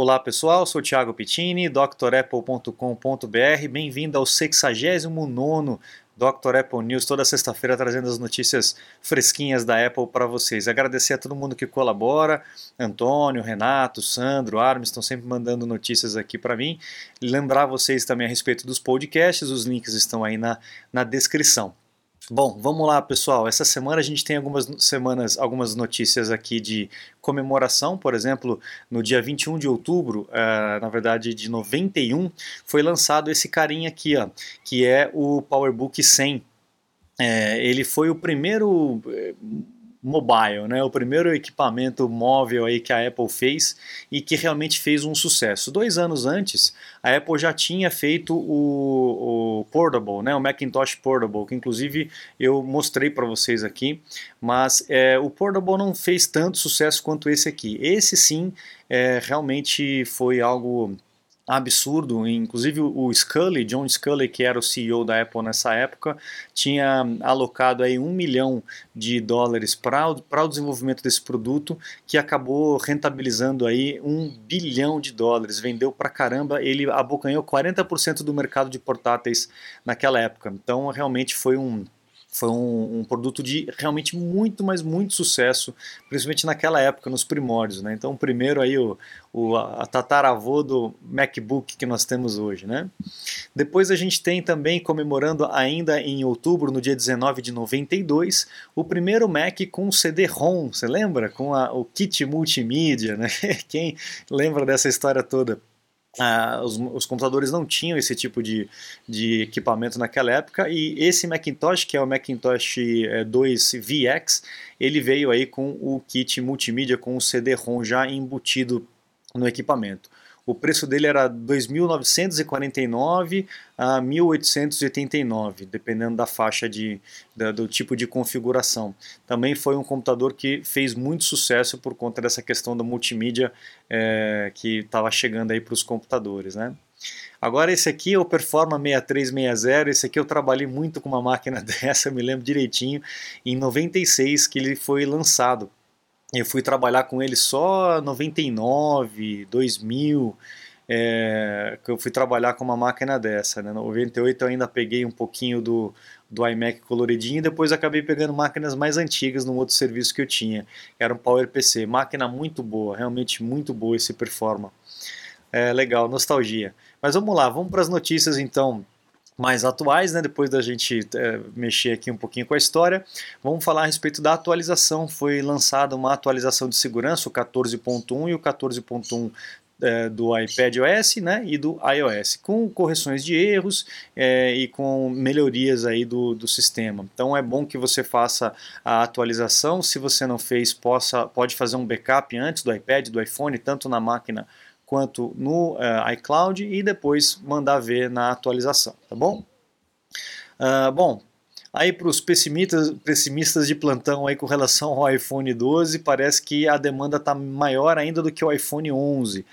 Olá pessoal, sou Thiago Pittini, drapple.com.br. Bem-vindo ao 69 Dr. Apple News, toda sexta-feira trazendo as notícias fresquinhas da Apple para vocês. Agradecer a todo mundo que colabora, Antônio, Renato, Sandro, Armin, estão sempre mandando notícias aqui para mim. Lembrar vocês também a respeito dos podcasts, os links estão aí na, na descrição. Bom, vamos lá, pessoal. Essa semana a gente tem algumas semanas, algumas notícias aqui de comemoração. Por exemplo, no dia 21 de outubro, uh, na verdade de 91, foi lançado esse carinha aqui, ó, que é o PowerBook 100. É, ele foi o primeiro eh, mobile, né? O primeiro equipamento móvel aí que a Apple fez e que realmente fez um sucesso. Dois anos antes, a Apple já tinha feito o, o Portable, né? O Macintosh Portable, que inclusive eu mostrei para vocês aqui, mas é, o Portable não fez tanto sucesso quanto esse aqui. Esse sim, é, realmente foi algo absurdo. Inclusive o Scully, John Scully, que era o CEO da Apple nessa época, tinha alocado aí um milhão de dólares para o desenvolvimento desse produto, que acabou rentabilizando aí um bilhão de dólares. Vendeu para caramba, ele abocanhou 40% do mercado de portáteis naquela época. Então realmente foi um foi um, um, produto de realmente muito, mas muito sucesso, principalmente naquela época, nos primórdios. Né? Então, primeiro aí o, o a tataravô do MacBook que nós temos hoje. Né? Depois a gente tem também, comemorando ainda em outubro, no dia 19 de 92, o primeiro Mac com CD-ROM, você lembra? Com a, o kit multimídia, né? Quem lembra dessa história toda? Ah, os, os, computadores não tinham esse tipo de, de equipamento naquela época e esse Macintosh, que é o Macintosh 2 eh, VX, ele veio aí com o kit multimídia com o CD-ROM já embutido no equipamento. O preço dele era 2.949 a 1.889, dependendo da faixa de, da, do tipo de configuração. Também foi um computador que fez muito sucesso por conta dessa questão da multimídia é, que estava chegando aí para os computadores, né? Agora esse aqui é o Performa 6360, esse aqui eu trabalhei muito com uma máquina dessa, eu me lembro direitinho, em 96 que ele foi lançado. Eu fui trabalhar com ele só 99, 2000, é, que eu fui trabalhar com uma máquina dessa. Né? No 98 eu ainda peguei um pouquinho do, do iMac coloridinho e depois acabei pegando máquinas mais antigas num outro serviço que eu tinha. Era um PowerPC, máquina muito boa, realmente muito boa esse Performa. É, legal, nostalgia. Mas vamos lá, vamos para as notícias então mais atuais, né, depois da gente é, mexer aqui um pouquinho com a história, vamos falar a respeito da atualização. Foi lançada uma atualização de segurança, o 14.1 e o 14.1 é, do iPad OS né, e do iOS, com correções de erros é, e com melhorias aí do, do sistema. Então é bom que você faça a atualização. Se você não fez, possa, pode fazer um backup antes do iPad, do iPhone, tanto na máquina quanto no uh, iCloud e depois mandar ver na atualização, tá bom? Uh, bom, aí para os pessimistas, pessimistas de plantão aí com relação ao iPhone 12, parece que a demanda está maior ainda do que o iPhone 11.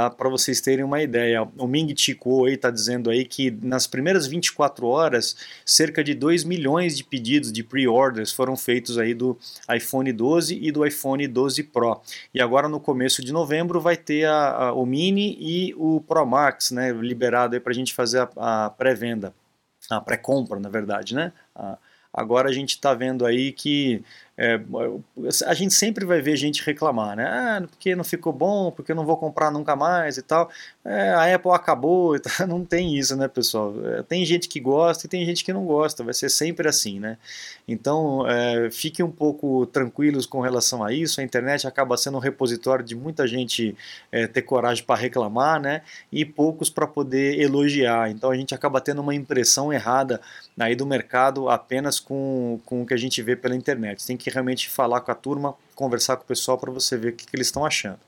Tá? Para vocês terem uma ideia, o Ming Chi Kuo está dizendo aí que nas primeiras 24 horas, cerca de 2 milhões de pedidos de pre-orders foram feitos aí do iPhone 12 e do iPhone 12 Pro. E agora no começo de novembro vai ter a, a, o Mini e o Pro Max né, liberado para a gente fazer a, a pré-venda, a pré-compra na verdade, né? Agora a gente está vendo aí que é, a gente sempre vai ver gente reclamar, né? Ah, porque não ficou bom, porque eu não vou comprar nunca mais e tal. É, a Apple acabou, não tem isso, né, pessoal? É, tem gente que gosta e tem gente que não gosta, vai ser sempre assim, né? Então, é, fiquem um pouco tranquilos com relação a isso. A internet acaba sendo um repositório de muita gente é, ter coragem para reclamar, né? E poucos para poder elogiar. Então, a gente acaba tendo uma impressão errada aí do mercado apenas com, com o que a gente vê pela internet. Tem que realmente falar com a turma, conversar com o pessoal para você ver o que, que eles estão achando.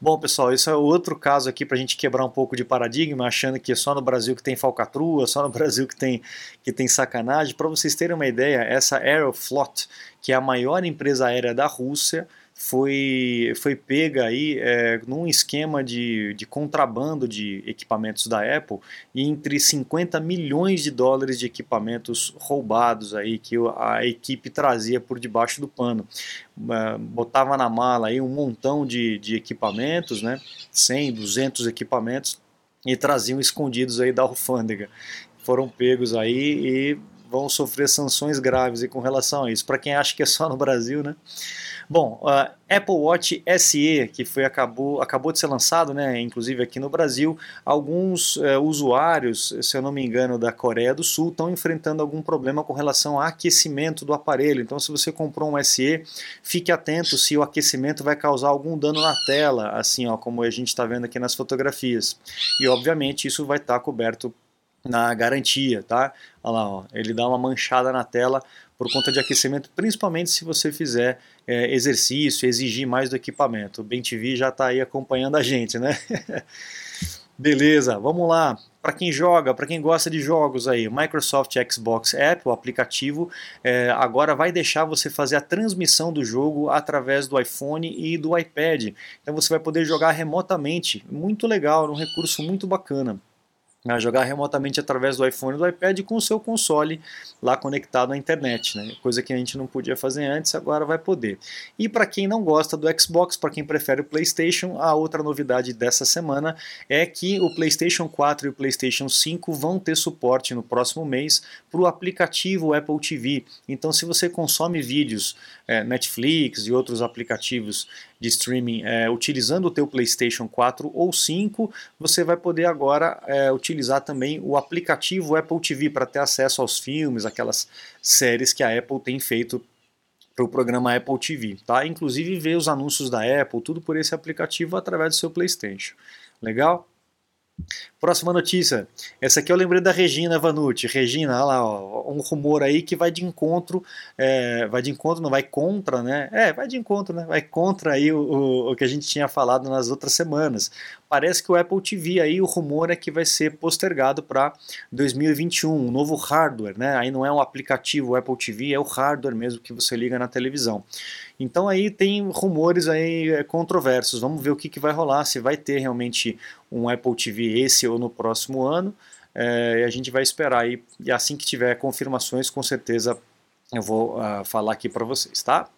Bom, pessoal, isso é outro caso aqui para a gente quebrar um pouco de paradigma, achando que é só no Brasil que tem falcatrua, só no Brasil que tem, que tem sacanagem. Para vocês terem uma ideia, essa Aeroflot, que é a maior empresa aérea da Rússia, foi, foi pega aí é, num esquema de, de contrabando de equipamentos da Apple entre 50 milhões de dólares de equipamentos roubados aí que a equipe trazia por debaixo do pano. Botava na mala aí um montão de, de equipamentos, né? 100, 200 equipamentos e traziam escondidos aí da alfândega. Foram pegos aí e vão sofrer sanções graves com relação a isso. Para quem acha que é só no Brasil, né? Bom, uh, Apple Watch SE, que foi, acabou, acabou de ser lançado, né, inclusive aqui no Brasil, alguns uh, usuários, se eu não me engano, da Coreia do Sul, estão enfrentando algum problema com relação ao aquecimento do aparelho. Então, se você comprou um SE, fique atento se o aquecimento vai causar algum dano na tela, assim ó, como a gente está vendo aqui nas fotografias. E, obviamente, isso vai estar tá coberto na garantia, tá? Olha lá, ó, ele dá uma manchada na tela por conta de aquecimento, principalmente se você fizer é, exercício, exigir mais do equipamento. O BenTV já está aí acompanhando a gente, né? Beleza, vamos lá. Para quem joga, para quem gosta de jogos aí, Microsoft Xbox App, o aplicativo, é, agora vai deixar você fazer a transmissão do jogo através do iPhone e do iPad. Então você vai poder jogar remotamente. Muito legal, um recurso muito bacana a jogar remotamente através do iPhone e do iPad com o seu console lá conectado à internet, né? coisa que a gente não podia fazer antes, agora vai poder. E para quem não gosta do Xbox, para quem prefere o PlayStation, a outra novidade dessa semana é que o PlayStation 4 e o PlayStation 5 vão ter suporte no próximo mês para o aplicativo Apple TV. Então, se você consome vídeos, é, Netflix e outros aplicativos de streaming é, utilizando o teu PlayStation 4 ou 5, você vai poder agora é, utilizar também o aplicativo Apple TV para ter acesso aos filmes, aquelas séries que a Apple tem feito para o programa Apple TV, tá? Inclusive ver os anúncios da Apple, tudo por esse aplicativo através do seu PlayStation. Legal? Próxima notícia. Essa aqui eu lembrei da Regina Vanucci. Regina, olha lá, ó, um rumor aí que vai de encontro, é, vai de encontro, não vai contra, né? É, vai de encontro, né? Vai contra aí o, o, o, que a gente tinha falado nas outras semanas. Parece que o Apple TV aí, o rumor é que vai ser postergado para 2021, um novo hardware, né? Aí não é um aplicativo Apple TV, é o hardware mesmo que você liga na televisão. Então aí tem rumores aí é, controversos. Vamos ver o que, que vai rolar, se vai ter realmente um Apple TV esse ou no próximo ano. É, a gente vai esperar aí, e assim que tiver confirmações, com certeza eu vou uh, falar aqui para vocês, tá?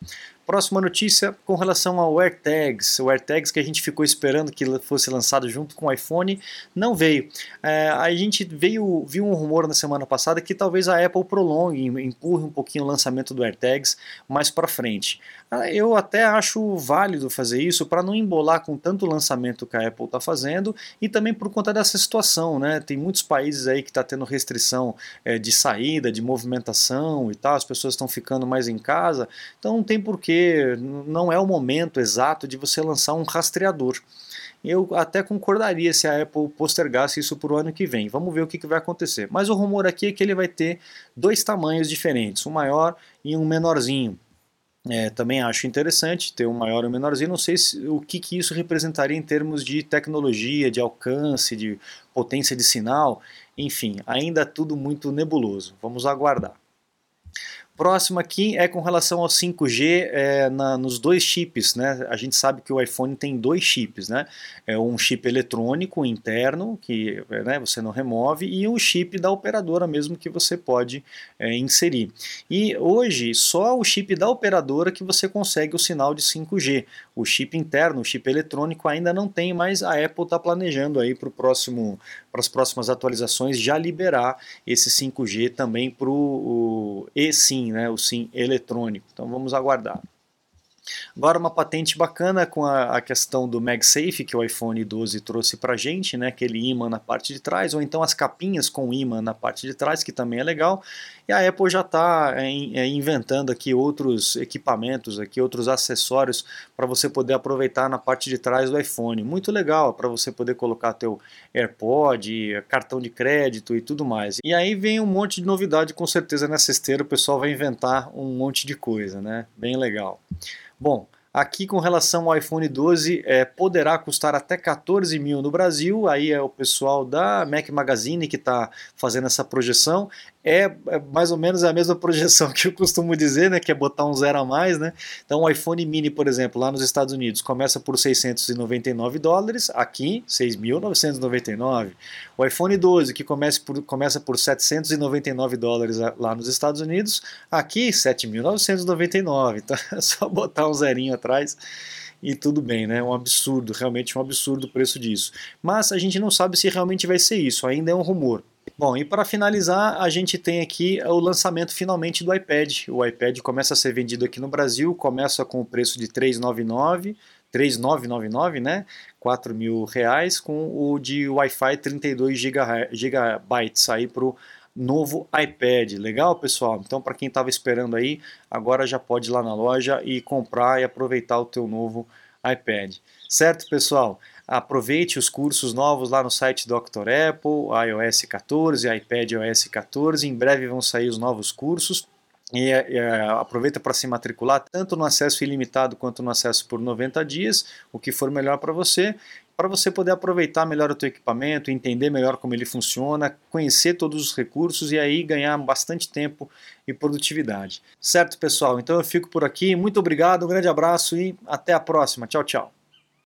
Próxima notícia com relação ao AirTags. O AirTags que a gente ficou esperando que fosse lançado junto com o iPhone, não veio. É, a gente veio, viu um rumor na semana passada que talvez a Apple prolongue, empurre um pouquinho o lançamento do AirTags mais para frente. Ah, eu até acho válido fazer isso para não embolar com tanto lançamento que a Apple está fazendo e também por conta dessa situação, né? Tem muitos países aí que está tendo restrição é, de saída, de movimentação e tal, as pessoas estão ficando mais em casa, então não tem porquê não é o momento exato de você lançar um rastreador. Eu até concordaria se a Apple postergasse isso para o ano que vem. Vamos ver o que, que vai acontecer. Mas o rumor aqui é que ele vai ter dois tamanhos diferentes, um maior e um menorzinho. É, também acho interessante ter um maior e um menorzinho. Não sei se, o que, que isso representaria em termos de tecnologia, de alcance, de potência de sinal. Enfim, ainda é tudo muito nebuloso. Vamos aguardar. Próximo aqui é com relação ao 5G é, na, nos dois chips, né? A gente sabe que o iPhone tem dois chips, né? É um chip eletrônico interno que né, você não remove e um chip da operadora mesmo que você pode é, inserir. E hoje só o chip da operadora que você consegue o sinal de 5G. O chip interno, o chip eletrônico ainda não tem, mas a Apple está planejando aí para próximo para as próximas atualizações já liberar esse 5G também para o eSIM, né, o SIM eletrônico. Então vamos aguardar. Agora uma patente bacana com a, a, questão do MagSafe que o iPhone 12 trouxe para gente, né, aquele imã na parte de trás, ou então as capinhas com imã na parte de trás, que também é legal. E a Apple já está é, é, inventando aqui outros equipamentos, aqui outros acessórios para você poder aproveitar na parte de trás do iPhone. Muito legal para você poder colocar teu AirPod, cartão de crédito e tudo mais. E aí vem um monte de novidade com certeza nessa esteira, o pessoal vai inventar um monte de coisa, né? Bem legal. Bom, Aqui com relação ao iPhone 12, é, poderá custar até 14 mil no Brasil, aí é o pessoal da Mac Magazine que está fazendo essa projeção. É, é, mais ou menos a mesma projeção que eu costumo dizer, né, que é botar um zero a mais, né? Então o iPhone mini, por exemplo, lá nos Estados Unidos, começa por 699 dólares, aqui 6.999. O iPhone 12, que começa por, começa por 799 dólares lá nos Estados Unidos, aqui 7.999. Então é só botar um zerinho atrás e tudo bem, né? Um absurdo, realmente um absurdo o preço disso. Mas a gente não sabe se realmente vai ser isso, ainda é um rumor. Bom, e para finalizar, a gente tem aqui o lançamento finalmente do iPad. O iPad começa a ser vendido aqui no Brasil, começa com o preço de 399, 3.999, né? 4 mil reais, com o de Wi-Fi 32 gigabytes aí para o novo iPad. Legal, pessoal? Então, para quem estava esperando aí, agora já pode ir lá na loja e comprar e aproveitar o teu novo iPad. Certo, pessoal? Aproveite os cursos novos lá no site Dr. Apple, iOS 14, iPad OS 14. Em breve vão sair os novos cursos. E, e aproveita para se matricular tanto no acesso ilimitado quanto no acesso por 90 dias, o que for melhor para você, para você poder aproveitar melhor o teu equipamento, entender melhor como ele funciona, conhecer todos os recursos e aí ganhar bastante tempo e produtividade. Certo, pessoal? Então eu fico por aqui. Muito obrigado, um grande abraço e até a próxima. Tchau, tchau.